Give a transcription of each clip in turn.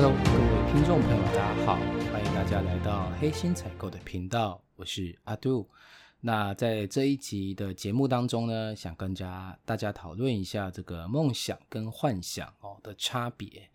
Hello，各位听众朋友，大家好，欢迎大家来到黑心采购的频道，我是阿杜。那在这一集的节目当中呢，想跟家大家讨论一下这个梦想跟幻想哦的差别。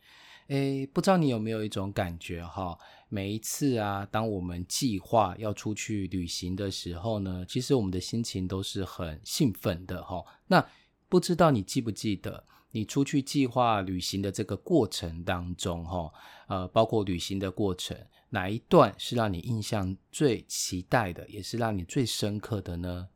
诶，不知道你有没有一种感觉哈？每一次啊，当我们计划要出去旅行的时候呢，其实我们的心情都是很兴奋的哈。那不知道你记不记得，你出去计划旅行的这个过程当中哈，呃，包括旅行的过程，哪一段是让你印象最期待的，也是让你最深刻的呢？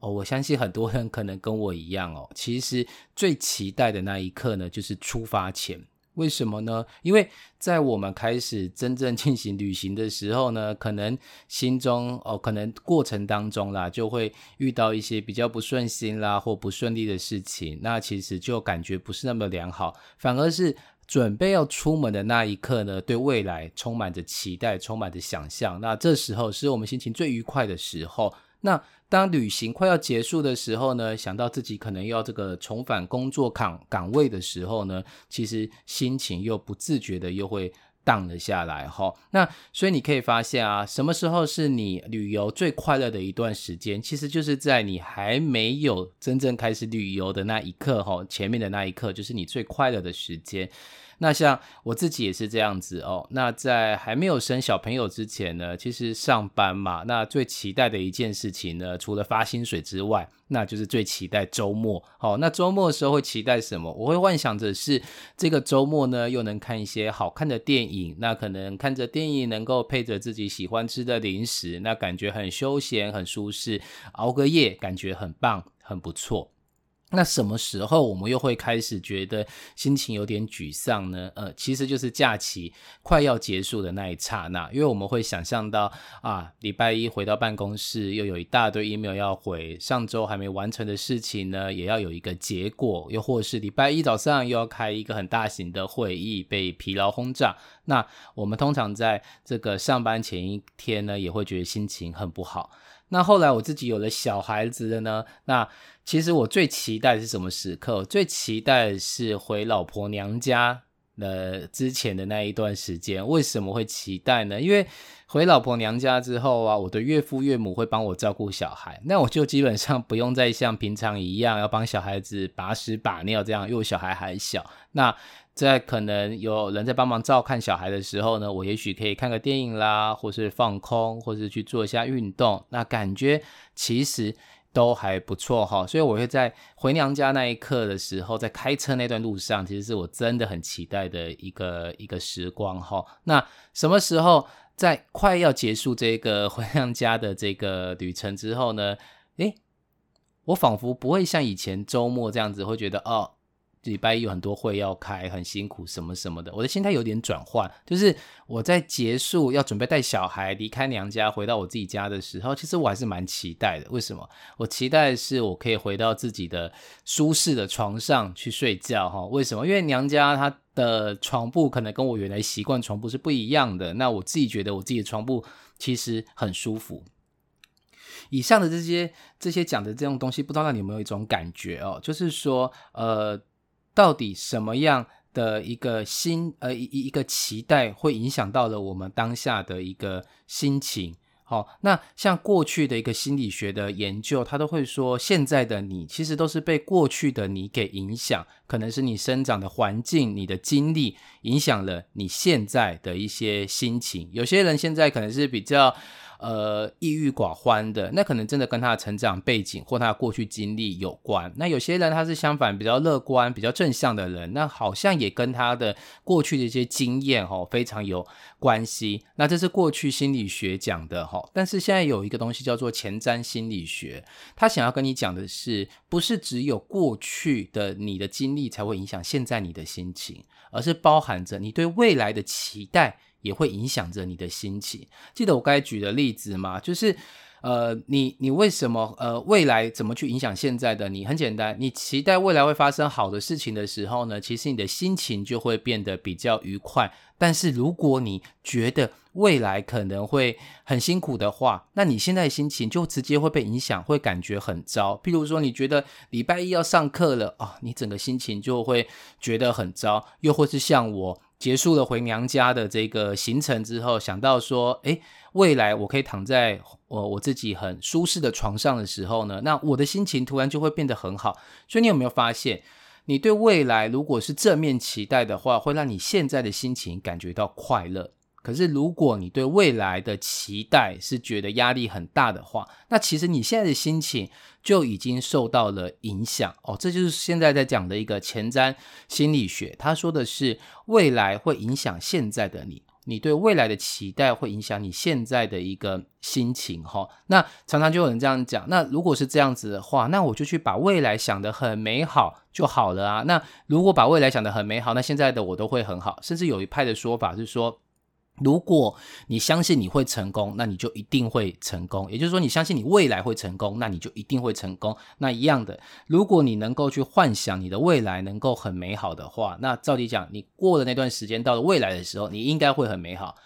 哦，我相信很多人可能跟我一样哦，其实最期待的那一刻呢，就是出发前。为什么呢？因为在我们开始真正进行旅行的时候呢，可能心中哦，可能过程当中啦，就会遇到一些比较不顺心啦或不顺利的事情，那其实就感觉不是那么良好，反而是准备要出门的那一刻呢，对未来充满着期待，充满着想象，那这时候是我们心情最愉快的时候。那当旅行快要结束的时候呢，想到自己可能要这个重返工作岗岗位的时候呢，其实心情又不自觉的又会荡了下来哈。那所以你可以发现啊，什么时候是你旅游最快乐的一段时间？其实就是在你还没有真正开始旅游的那一刻哈，前面的那一刻就是你最快乐的时间。那像我自己也是这样子哦。那在还没有生小朋友之前呢，其实上班嘛，那最期待的一件事情呢，除了发薪水之外，那就是最期待周末。好，那周末的时候会期待什么？我会幻想着是这个周末呢，又能看一些好看的电影。那可能看着电影，能够配着自己喜欢吃的零食，那感觉很休闲、很舒适，熬个夜感觉很棒、很不错。那什么时候我们又会开始觉得心情有点沮丧呢？呃，其实就是假期快要结束的那一刹那，因为我们会想象到啊，礼拜一回到办公室，又有一大堆 email 要回，上周还没完成的事情呢，也要有一个结果，又或是礼拜一早上又要开一个很大型的会议，被疲劳轰炸。那我们通常在这个上班前一天呢，也会觉得心情很不好。那后来我自己有了小孩子的呢，那其实我最期待的是什么时刻？最期待是回老婆娘家的之前的那一段时间。为什么会期待呢？因为回老婆娘家之后啊，我的岳父岳母会帮我照顾小孩，那我就基本上不用再像平常一样要帮小孩子把屎把尿这样，因为我小孩还小。那在可能有人在帮忙照看小孩的时候呢，我也许可以看个电影啦，或是放空，或是去做一下运动，那感觉其实都还不错哈。所以我会在回娘家那一刻的时候，在开车那段路上，其实是我真的很期待的一个一个时光哈。那什么时候在快要结束这个回娘家的这个旅程之后呢？诶，我仿佛不会像以前周末这样子，会觉得哦。礼拜一有很多会要开，很辛苦，什么什么的。我的心态有点转换，就是我在结束要准备带小孩离开娘家，回到我自己家的时候，其实我还是蛮期待的。为什么？我期待的是我可以回到自己的舒适的床上去睡觉，哈。为什么？因为娘家她的床铺可能跟我原来习惯床铺是不一样的。那我自己觉得我自己的床铺其实很舒服。以上的这些这些讲的这种东西，不知道你有没有一种感觉哦？就是说，呃。到底什么样的一个心呃一一个期待会影响到了我们当下的一个心情？好，那像过去的一个心理学的研究，他都会说，现在的你其实都是被过去的你给影响，可能是你生长的环境、你的经历影响了你现在的一些心情。有些人现在可能是比较。呃，抑郁寡欢的，那可能真的跟他的成长背景或他的过去经历有关。那有些人他是相反，比较乐观、比较正向的人，那好像也跟他的过去的一些经验哦非常有关系。那这是过去心理学讲的哈，但是现在有一个东西叫做前瞻心理学，他想要跟你讲的是，不是只有过去的你的经历才会影响现在你的心情，而是包含着你对未来的期待。也会影响着你的心情。记得我刚才举的例子吗？就是，呃，你你为什么呃未来怎么去影响现在的你？很简单，你期待未来会发生好的事情的时候呢，其实你的心情就会变得比较愉快。但是如果你觉得未来可能会很辛苦的话，那你现在的心情就直接会被影响，会感觉很糟。譬如说，你觉得礼拜一要上课了啊，你整个心情就会觉得很糟。又或是像我结束了回娘家的这个行程之后，想到说，诶，未来我可以躺在我我自己很舒适的床上的时候呢，那我的心情突然就会变得很好。所以你有没有发现，你对未来如果是正面期待的话，会让你现在的心情感觉到快乐。可是，如果你对未来的期待是觉得压力很大的话，那其实你现在的心情就已经受到了影响哦。这就是现在在讲的一个前瞻心理学，他说的是未来会影响现在的你，你对未来的期待会影响你现在的一个心情哈。那常常就有人这样讲，那如果是这样子的话，那我就去把未来想得很美好就好了啊。那如果把未来想得很美好，那现在的我都会很好。甚至有一派的说法是说。如果你相信你会成功，那你就一定会成功。也就是说，你相信你未来会成功，那你就一定会成功。那一样的，如果你能够去幻想你的未来能够很美好的话，那照理讲，你过了那段时间，到了未来的时候，你应该会很美好。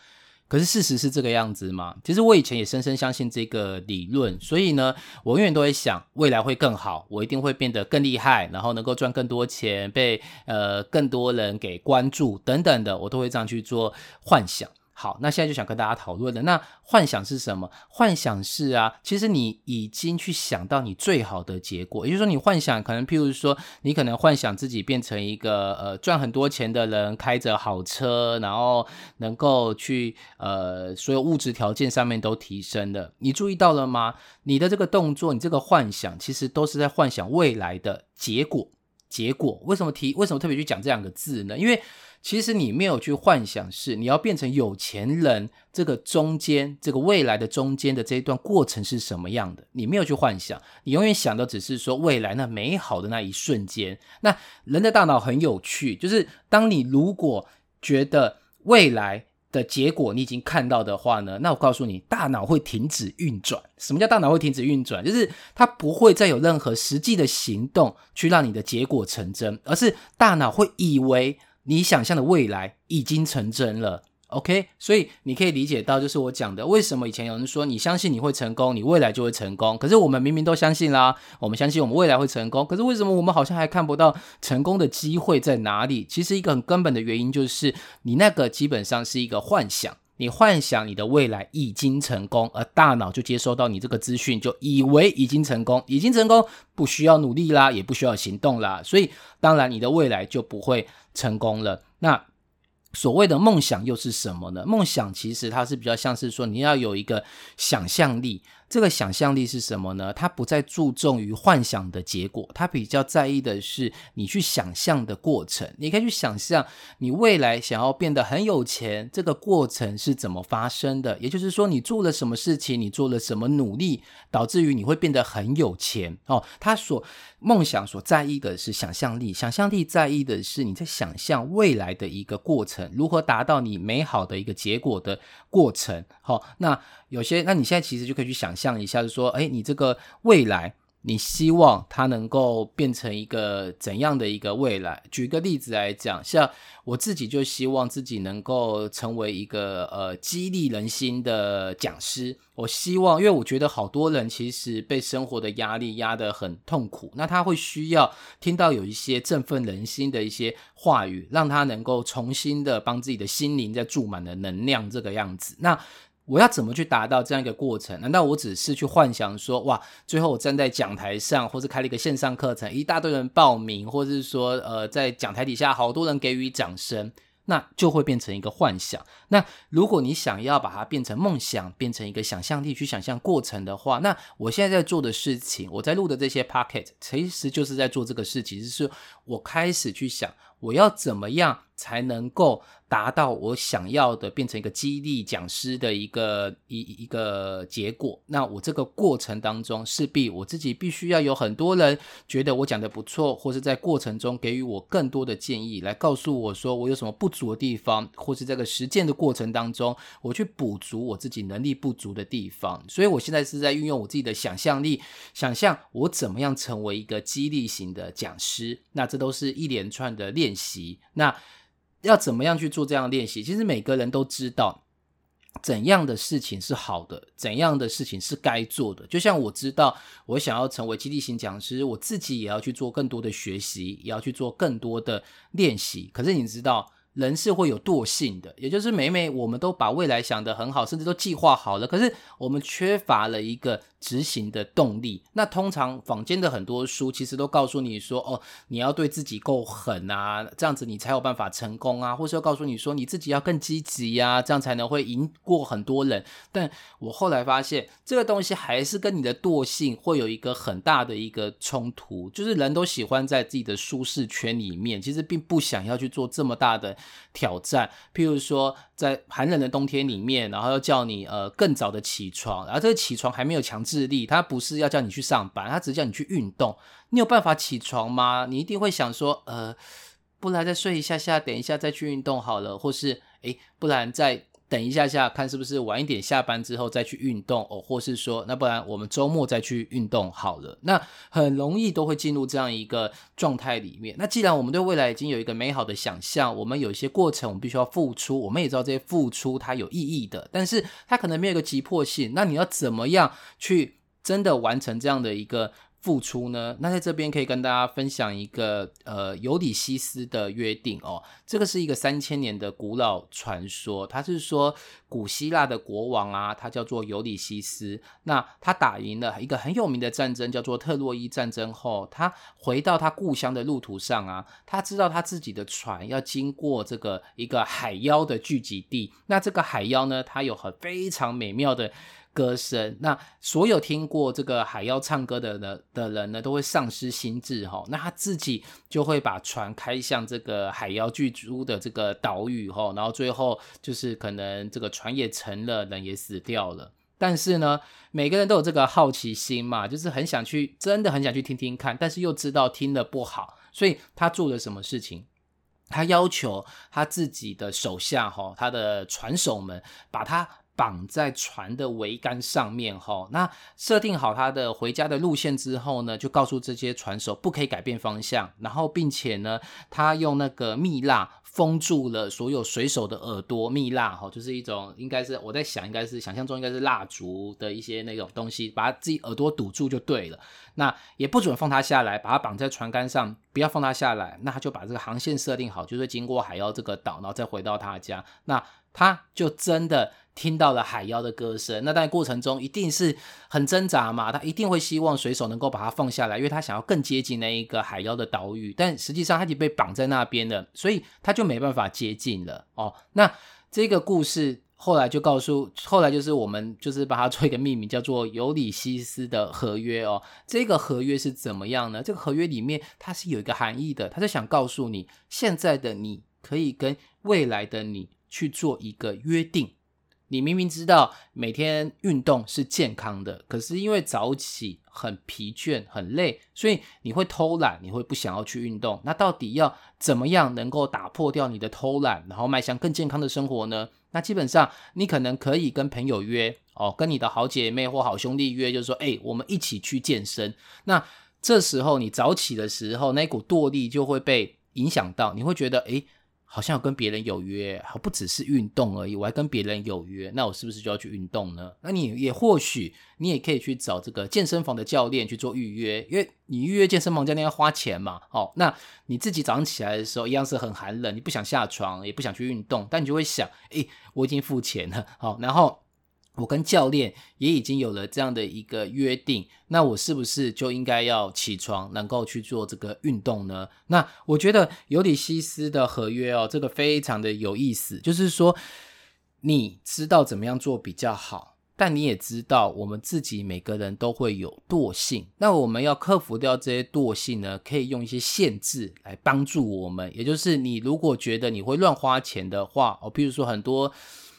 可是事实是这个样子吗？其实我以前也深深相信这个理论，所以呢，我永远都会想未来会更好，我一定会变得更厉害，然后能够赚更多钱，被呃更多人给关注等等的，我都会这样去做幻想。好，那现在就想跟大家讨论的，那幻想是什么？幻想是啊，其实你已经去想到你最好的结果，也就是说，你幻想可能，譬如说，你可能幻想自己变成一个呃赚很多钱的人，开着好车，然后能够去呃所有物质条件上面都提升的。你注意到了吗？你的这个动作，你这个幻想，其实都是在幻想未来的结果。结果为什么提？为什么特别去讲这两个字呢？因为其实你没有去幻想，是你要变成有钱人，这个中间，这个未来的中间的这一段过程是什么样的？你没有去幻想，你永远想的只是说未来那美好的那一瞬间。那人的大脑很有趣，就是当你如果觉得未来的结果你已经看到的话呢，那我告诉你，大脑会停止运转。什么叫大脑会停止运转？就是它不会再有任何实际的行动去让你的结果成真，而是大脑会以为。你想象的未来已经成真了，OK？所以你可以理解到，就是我讲的，为什么以前有人说你相信你会成功，你未来就会成功。可是我们明明都相信啦，我们相信我们未来会成功。可是为什么我们好像还看不到成功的机会在哪里？其实一个很根本的原因就是，你那个基本上是一个幻想。你幻想你的未来已经成功，而大脑就接收到你这个资讯，就以为已经成功，已经成功，不需要努力啦，也不需要行动啦，所以当然你的未来就不会成功了。那所谓的梦想又是什么呢？梦想其实它是比较像是说你要有一个想象力。这个想象力是什么呢？他不再注重于幻想的结果，他比较在意的是你去想象的过程。你可以去想象你未来想要变得很有钱，这个过程是怎么发生的？也就是说，你做了什么事情，你做了什么努力，导致于你会变得很有钱哦。他所梦想所在意的是想象力，想象力在意的是你在想象未来的一个过程，如何达到你美好的一个结果的过程。好，那。有些，那你现在其实就可以去想象一下，就说，哎，你这个未来，你希望它能够变成一个怎样的一个未来？举个例子来讲，像我自己就希望自己能够成为一个呃激励人心的讲师。我希望，因为我觉得好多人其实被生活的压力压得很痛苦，那他会需要听到有一些振奋人心的一些话语，让他能够重新的帮自己的心灵再注满了能量，这个样子。那我要怎么去达到这样一个过程？难道我只是去幻想说，哇，最后我站在讲台上，或者开了一个线上课程，一大堆人报名，或是说，呃，在讲台底下好多人给予掌声，那就会变成一个幻想。那如果你想要把它变成梦想，变成一个想象力去想象过程的话，那我现在在做的事情，我在录的这些 pocket，其实就是在做这个事情，就是我开始去想，我要怎么样才能够。达到我想要的，变成一个激励讲师的一个一一个结果。那我这个过程当中，势必我自己必须要有很多人觉得我讲的不错，或是在过程中给予我更多的建议，来告诉我说我有什么不足的地方，或是这个实践的过程当中，我去补足我自己能力不足的地方。所以我现在是在运用我自己的想象力，想象我怎么样成为一个激励型的讲师。那这都是一连串的练练习。那要怎么样去做这样的练习？其实每个人都知道怎样的事情是好的，怎样的事情是该做的。就像我知道，我想要成为基地型讲师，我自己也要去做更多的学习，也要去做更多的练习。可是你知道？人是会有惰性的，也就是每每我们都把未来想得很好，甚至都计划好了，可是我们缺乏了一个执行的动力。那通常坊间的很多书其实都告诉你说，哦，你要对自己够狠啊，这样子你才有办法成功啊，或是要告诉你说你自己要更积极呀，这样才能会赢过很多人。但我后来发现，这个东西还是跟你的惰性会有一个很大的一个冲突，就是人都喜欢在自己的舒适圈里面，其实并不想要去做这么大的。挑战，譬如说，在寒冷的冬天里面，然后要叫你呃更早的起床，然后这个起床还没有强制力，他不是要叫你去上班，他只是叫你去运动。你有办法起床吗？你一定会想说，呃，不然再睡一下下，等一下再去运动好了，或是诶，不然再。等一下下，看是不是晚一点下班之后再去运动哦，或是说，那不然我们周末再去运动好了。那很容易都会进入这样一个状态里面。那既然我们对未来已经有一个美好的想象，我们有一些过程我们必须要付出，我们也知道这些付出它有意义的，但是它可能没有一个急迫性。那你要怎么样去真的完成这样的一个？付出呢？那在这边可以跟大家分享一个呃尤里西斯的约定哦。这个是一个三千年的古老传说，他是说古希腊的国王啊，他叫做尤里西斯。那他打赢了一个很有名的战争，叫做特洛伊战争后，他回到他故乡的路途上啊，他知道他自己的船要经过这个一个海妖的聚集地。那这个海妖呢，它有很非常美妙的。歌声，那所有听过这个海妖唱歌的的的人呢，都会丧失心智哈。那他自己就会把船开向这个海妖居住的这个岛屿哈，然后最后就是可能这个船也沉了，人也死掉了。但是呢，每个人都有这个好奇心嘛，就是很想去，真的很想去听听看，但是又知道听的不好，所以他做了什么事情？他要求他自己的手下哈，他的船手们把他。绑在船的桅杆上面，哈，那设定好他的回家的路线之后呢，就告诉这些船手不可以改变方向，然后并且呢，他用那个蜜蜡封住了所有水手的耳朵，蜜蜡哈，就是一种应该是我在想，应该是想象中应该是蜡烛的一些那种东西，把他自己耳朵堵住就对了。那也不准放他下来，把他绑在船杆上，不要放他下来。那他就把这个航线设定好，就是经过海妖这个岛，然后再回到他家。那他就真的。听到了海妖的歌声，那在过程中一定是很挣扎嘛，他一定会希望水手能够把它放下来，因为他想要更接近那一个海妖的岛屿，但实际上他已经被绑在那边了，所以他就没办法接近了哦。那这个故事后来就告诉，后来就是我们就是把它做一个命名，叫做尤里西斯的合约哦。这个合约是怎么样呢？这个合约里面它是有一个含义的，它是想告诉你，现在的你可以跟未来的你去做一个约定。你明明知道每天运动是健康的，可是因为早起很疲倦、很累，所以你会偷懒，你会不想要去运动。那到底要怎么样能够打破掉你的偷懒，然后迈向更健康的生活呢？那基本上你可能可以跟朋友约哦，跟你的好姐妹或好兄弟约，就是说，哎，我们一起去健身。那这时候你早起的时候，那股惰力就会被影响到，你会觉得，哎。好像跟别人有约，好不只是运动而已，我还跟别人有约，那我是不是就要去运动呢？那你也或许你也可以去找这个健身房的教练去做预约，因为你预约健身房教练要花钱嘛。哦，那你自己早上起来的时候一样是很寒冷，你不想下床，也不想去运动，但你就会想，诶，我已经付钱了，好，然后。我跟教练也已经有了这样的一个约定，那我是不是就应该要起床，能够去做这个运动呢？那我觉得尤里西斯的合约哦，这个非常的有意思，就是说你知道怎么样做比较好，但你也知道我们自己每个人都会有惰性，那我们要克服掉这些惰性呢，可以用一些限制来帮助我们，也就是你如果觉得你会乱花钱的话，哦，比如说很多。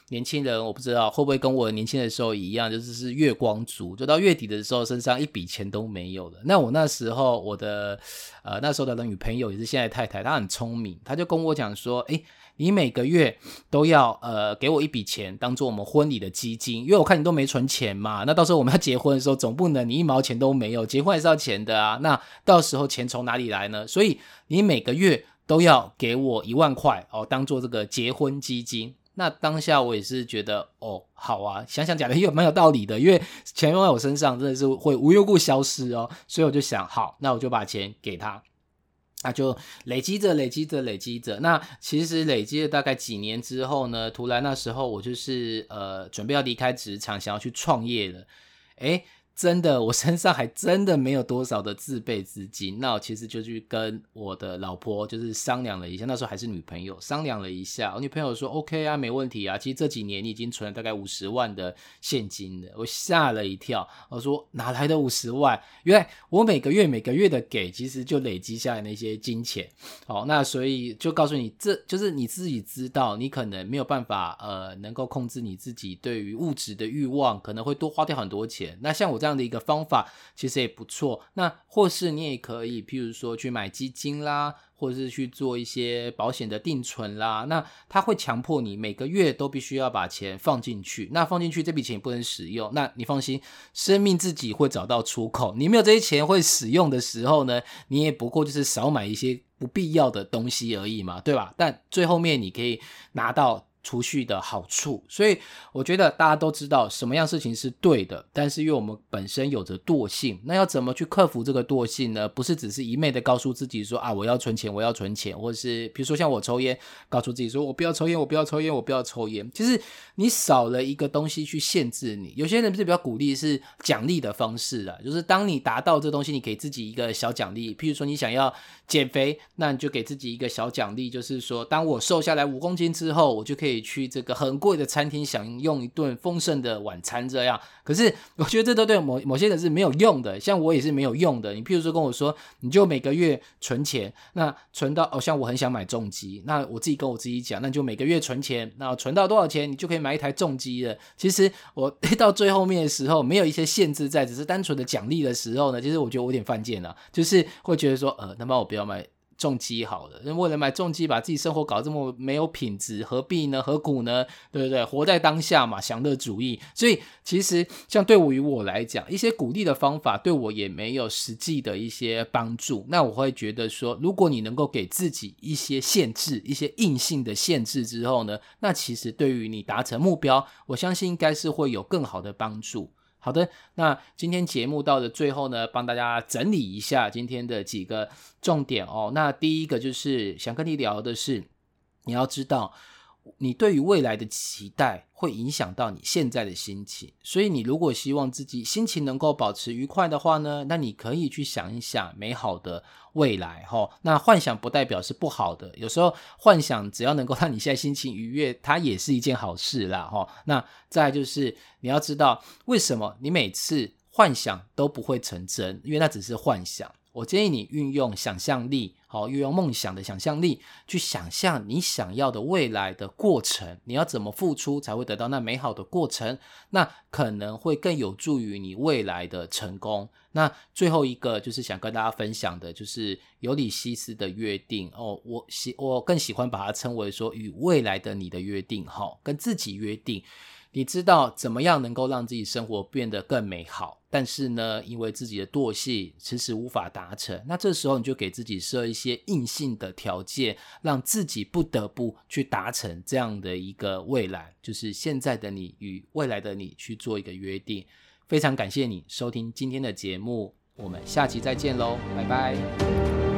年轻人，我不知道会不会跟我年轻的时候一样，就是是月光族，就到月底的时候身上一笔钱都没有了。那我那时候，我的呃那时候的女朋友也是现在太太，她很聪明，她就跟我讲说：“诶，你每个月都要呃给我一笔钱，当做我们婚礼的基金，因为我看你都没存钱嘛。那到时候我们要结婚的时候，总不能你一毛钱都没有，结婚还是要钱的啊。那到时候钱从哪里来呢？所以你每个月都要给我一万块哦，当做这个结婚基金。”那当下我也是觉得哦，好啊，想想讲的也 蛮有道理的，因为钱用在我身上真的是会无缘故消失哦，所以我就想，好，那我就把钱给他。那就累积着、累积着、累积着。那其实累积了大概几年之后呢，突然那时候我就是呃准备要离开职场，想要去创业了，诶真的，我身上还真的没有多少的自备资金。那我其实就去跟我的老婆就是商量了一下，那时候还是女朋友，商量了一下。我女朋友说：“OK 啊，没问题啊。”其实这几年你已经存了大概五十万的现金了。我吓了一跳，我说：“哪来的五十万？原来我每个月每个月的给，其实就累积下来那些金钱。好，那所以就告诉你，这就是你自己知道，你可能没有办法呃，能够控制你自己对于物质的欲望，可能会多花掉很多钱。那像我这样。这样的一个方法其实也不错。那或是你也可以，譬如说去买基金啦，或者是去做一些保险的定存啦。那它会强迫你每个月都必须要把钱放进去。那放进去这笔钱不能使用。那你放心，生命自己会找到出口。你没有这些钱会使用的时候呢，你也不过就是少买一些不必要的东西而已嘛，对吧？但最后面你可以拿到。储蓄的好处，所以我觉得大家都知道什么样事情是对的，但是因为我们本身有着惰性，那要怎么去克服这个惰性呢？不是只是一昧的告诉自己说啊，我要存钱，我要存钱，或者是比如说像我抽烟，告诉自己说我不要抽烟，我不要抽烟，我不要抽烟。其实你少了一个东西去限制你。有些人是比较鼓励是奖励的方式啊，就是当你达到这东西，你给自己一个小奖励。譬如说你想要减肥，那你就给自己一个小奖励，就是说当我瘦下来五公斤之后，我就可以。可以去这个很贵的餐厅享用一顿丰盛的晚餐，这样。可是 我觉得这都对某某些人是没有用的，像我也是没有用的。你譬如说跟我说，你就每个月存钱，那存到哦，像我很想买重机，那我自己跟我自己讲，那就每个月存钱，那存到多少钱，你就可以买一台重机了。其实我到最后面的时候，没有一些限制在，只是单纯的奖励的时候呢，其实我觉得我有点犯贱了，就是会觉得说，呃，那么我不要买。重机好了，那为了买重机，把自己生活搞这么没有品质，何必呢？何苦呢？对不对？活在当下嘛，享乐主义。所以其实像对于我来讲，一些鼓励的方法对我也没有实际的一些帮助。那我会觉得说，如果你能够给自己一些限制，一些硬性的限制之后呢，那其实对于你达成目标，我相信应该是会有更好的帮助。好的，那今天节目到的最后呢，帮大家整理一下今天的几个重点哦。那第一个就是想跟你聊的是，你要知道。你对于未来的期待会影响到你现在的心情，所以你如果希望自己心情能够保持愉快的话呢，那你可以去想一想美好的未来哈。那幻想不代表是不好的，有时候幻想只要能够 让你现在心情愉悦，它也是一件好事啦哈。那再就是你要知道为什么你每次幻想都不会成真，因为那只是幻想。我建议你运用想象力，好，运用梦想的想象力去想象你想要的未来的过程，你要怎么付出才会得到那美好的过程？那可能会更有助于你未来的成功。那最后一个就是想跟大家分享的，就是尤里西斯的约定哦，我喜我更喜欢把它称为说与未来的你的约定，哈，跟自己约定。你知道怎么样能够让自己生活变得更美好，但是呢，因为自己的惰性迟迟无法达成，那这时候你就给自己设一些硬性的条件，让自己不得不去达成这样的一个未来，就是现在的你与未来的你去做一个约定。非常感谢你收听今天的节目，我们下期再见喽，拜拜。